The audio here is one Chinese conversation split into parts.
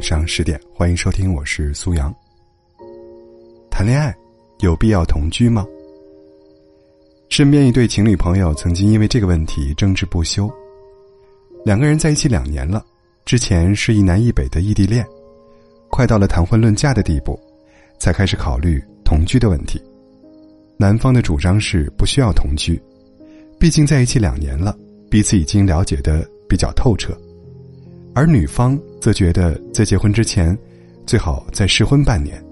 晚上十点，欢迎收听，我是苏阳。谈恋爱有必要同居吗？身边一对情侣朋友曾经因为这个问题争执不休。两个人在一起两年了，之前是一南一北的异地恋，快到了谈婚论嫁的地步，才开始考虑同居的问题。男方的主张是不需要同居，毕竟在一起两年了，彼此已经了解的比较透彻。而女方则觉得，在结婚之前，最好再试婚半年，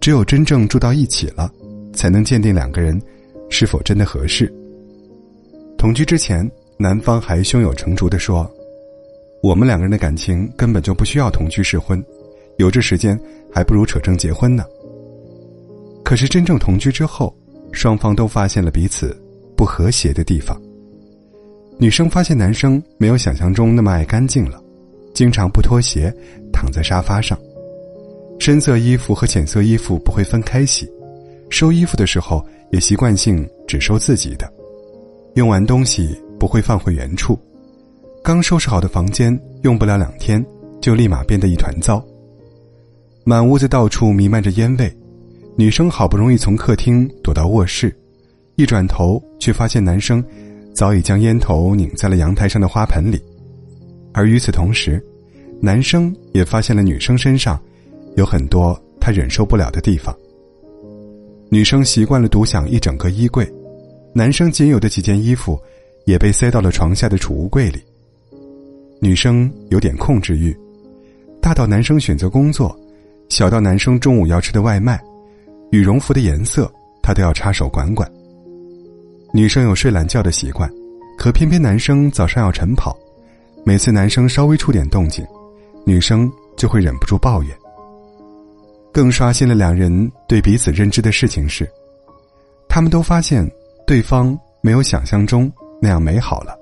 只有真正住到一起了，才能鉴定两个人是否真的合适。同居之前，男方还胸有成竹的说：“我们两个人的感情根本就不需要同居试婚，有这时间还不如扯证结婚呢。”可是真正同居之后，双方都发现了彼此不和谐的地方。女生发现男生没有想象中那么爱干净了。经常不脱鞋，躺在沙发上。深色衣服和浅色衣服不会分开洗，收衣服的时候也习惯性只收自己的。用完东西不会放回原处，刚收拾好的房间用不了两天就立马变得一团糟。满屋子到处弥漫着烟味，女生好不容易从客厅躲到卧室，一转头却发现男生早已将烟头拧在了阳台上的花盆里。而与此同时，男生也发现了女生身上有很多他忍受不了的地方。女生习惯了独享一整个衣柜，男生仅有的几件衣服也被塞到了床下的储物柜里。女生有点控制欲，大到男生选择工作，小到男生中午要吃的外卖、羽绒服的颜色，她都要插手管管。女生有睡懒觉的习惯，可偏偏男生早上要晨跑。每次男生稍微出点动静，女生就会忍不住抱怨。更刷新了两人对彼此认知的事情是，他们都发现对方没有想象中那样美好了。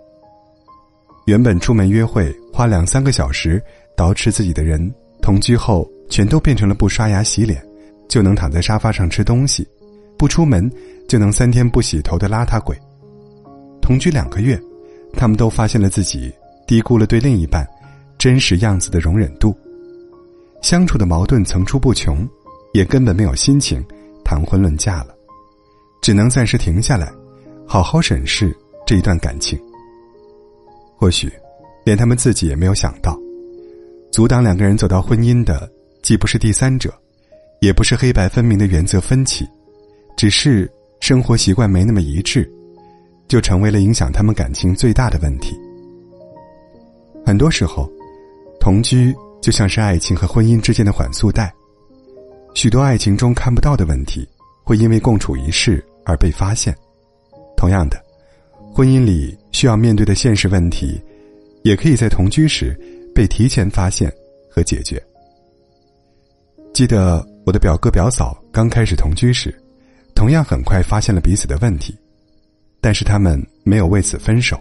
原本出门约会花两三个小时捯饬自己的人，同居后全都变成了不刷牙洗脸就能躺在沙发上吃东西，不出门就能三天不洗头的邋遢鬼。同居两个月，他们都发现了自己。低估了对另一半真实样子的容忍度，相处的矛盾层出不穷，也根本没有心情谈婚论嫁了，只能暂时停下来，好好审视这一段感情。或许，连他们自己也没有想到，阻挡两个人走到婚姻的，既不是第三者，也不是黑白分明的原则分歧，只是生活习惯没那么一致，就成为了影响他们感情最大的问题。很多时候，同居就像是爱情和婚姻之间的缓速带。许多爱情中看不到的问题，会因为共处一室而被发现。同样的，婚姻里需要面对的现实问题，也可以在同居时被提前发现和解决。记得我的表哥表嫂刚开始同居时，同样很快发现了彼此的问题，但是他们没有为此分手。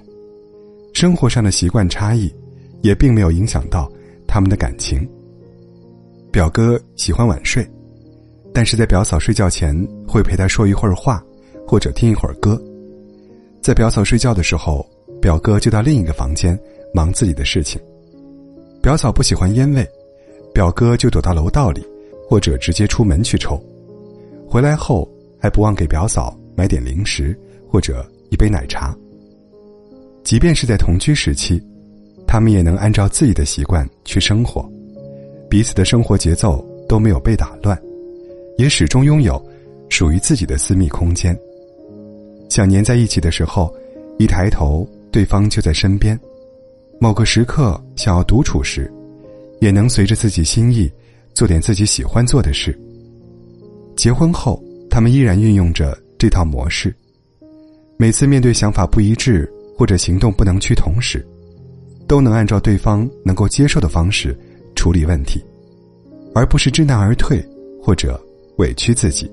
生活上的习惯差异。也并没有影响到他们的感情。表哥喜欢晚睡，但是在表嫂睡觉前会陪她说一会儿话，或者听一会儿歌。在表嫂睡觉的时候，表哥就到另一个房间忙自己的事情。表嫂不喜欢烟味，表哥就躲到楼道里，或者直接出门去抽。回来后还不忘给表嫂买点零食或者一杯奶茶。即便是在同居时期。他们也能按照自己的习惯去生活，彼此的生活节奏都没有被打乱，也始终拥有属于自己的私密空间。想黏在一起的时候，一抬头对方就在身边；某个时刻想要独处时，也能随着自己心意做点自己喜欢做的事。结婚后，他们依然运用着这套模式，每次面对想法不一致或者行动不能趋同时。都能按照对方能够接受的方式处理问题，而不是知难而退或者委屈自己。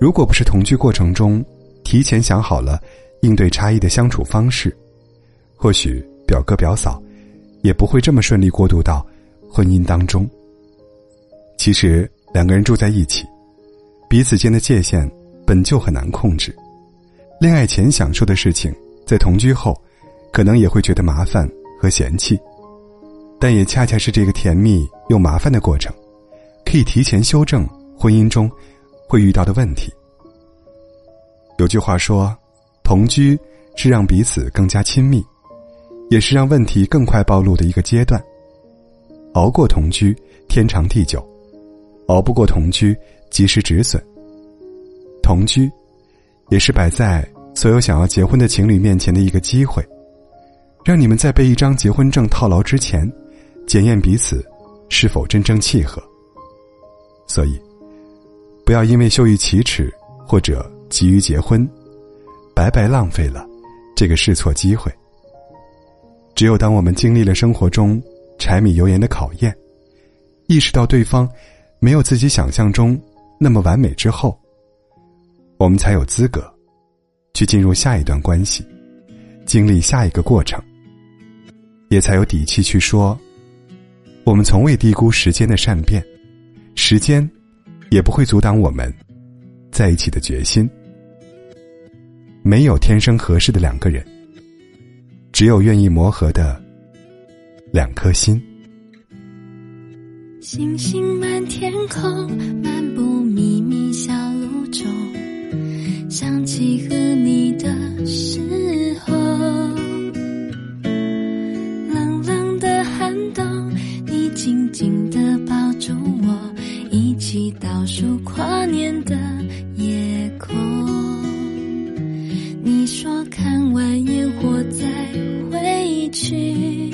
如果不是同居过程中提前想好了应对差异的相处方式，或许表哥表嫂也不会这么顺利过渡到婚姻当中。其实两个人住在一起，彼此间的界限本就很难控制，恋爱前享受的事情，在同居后。可能也会觉得麻烦和嫌弃，但也恰恰是这个甜蜜又麻烦的过程，可以提前修正婚姻中会遇到的问题。有句话说：“同居是让彼此更加亲密，也是让问题更快暴露的一个阶段。熬过同居，天长地久；熬不过同居，及时止损。同居，也是摆在所有想要结婚的情侣面前的一个机会，让你们在被一张结婚证套牢之前，检验彼此是否真正契合。所以，不要因为羞于启齿或者。”急于结婚，白白浪费了这个试错机会。只有当我们经历了生活中柴米油盐的考验，意识到对方没有自己想象中那么完美之后，我们才有资格去进入下一段关系，经历下一个过程，也才有底气去说：我们从未低估时间的善变，时间也不会阻挡我们在一起的决心。没有天生合适的两个人，只有愿意磨合的两颗心。星星满天空，漫步秘密小路中，想起和你的时起倒数跨年的夜空。你说看完烟火再回去，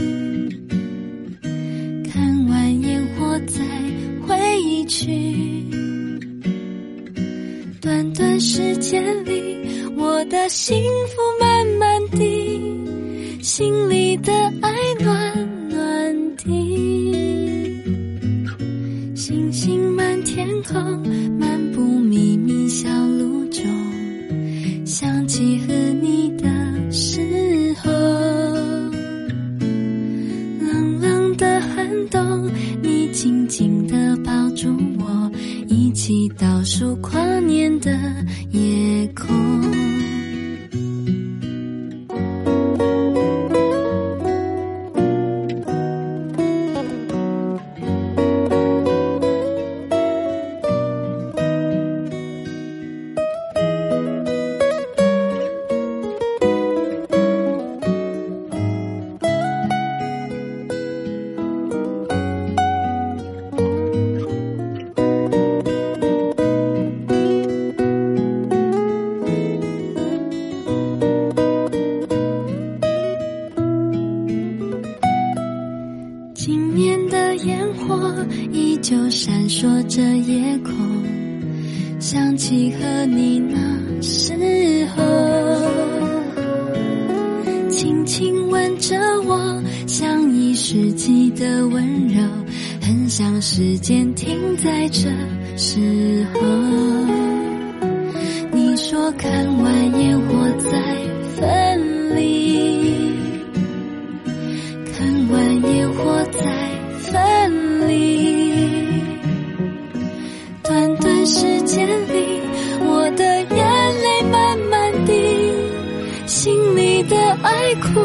看完烟火再回去。短短时间里，我的幸福慢慢地，心里的爱暖暖漫步秘密小路中。想起和你的时候，冷冷的寒冬，你紧紧地抱住我，一起倒数跨年的夜着我，像一世纪的温柔，很想时间停在这时候。你说看完烟火再分离，看完烟火再分离。短短时间里，我的眼泪慢慢滴，心里的爱哭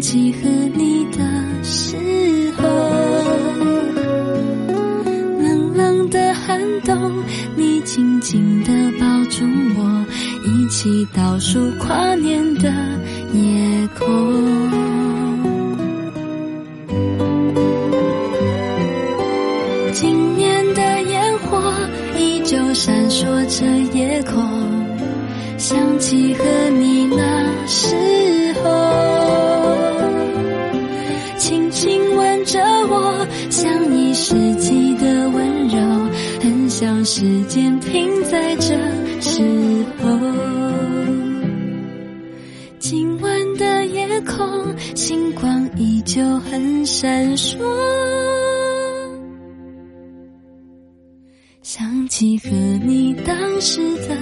记和你的时候，冷冷的寒冬，你紧紧地抱住我。一起倒数跨年的夜像一世纪的温柔，很想时间停在这时候。今晚的夜空，星光依旧很闪烁。想起和你当时的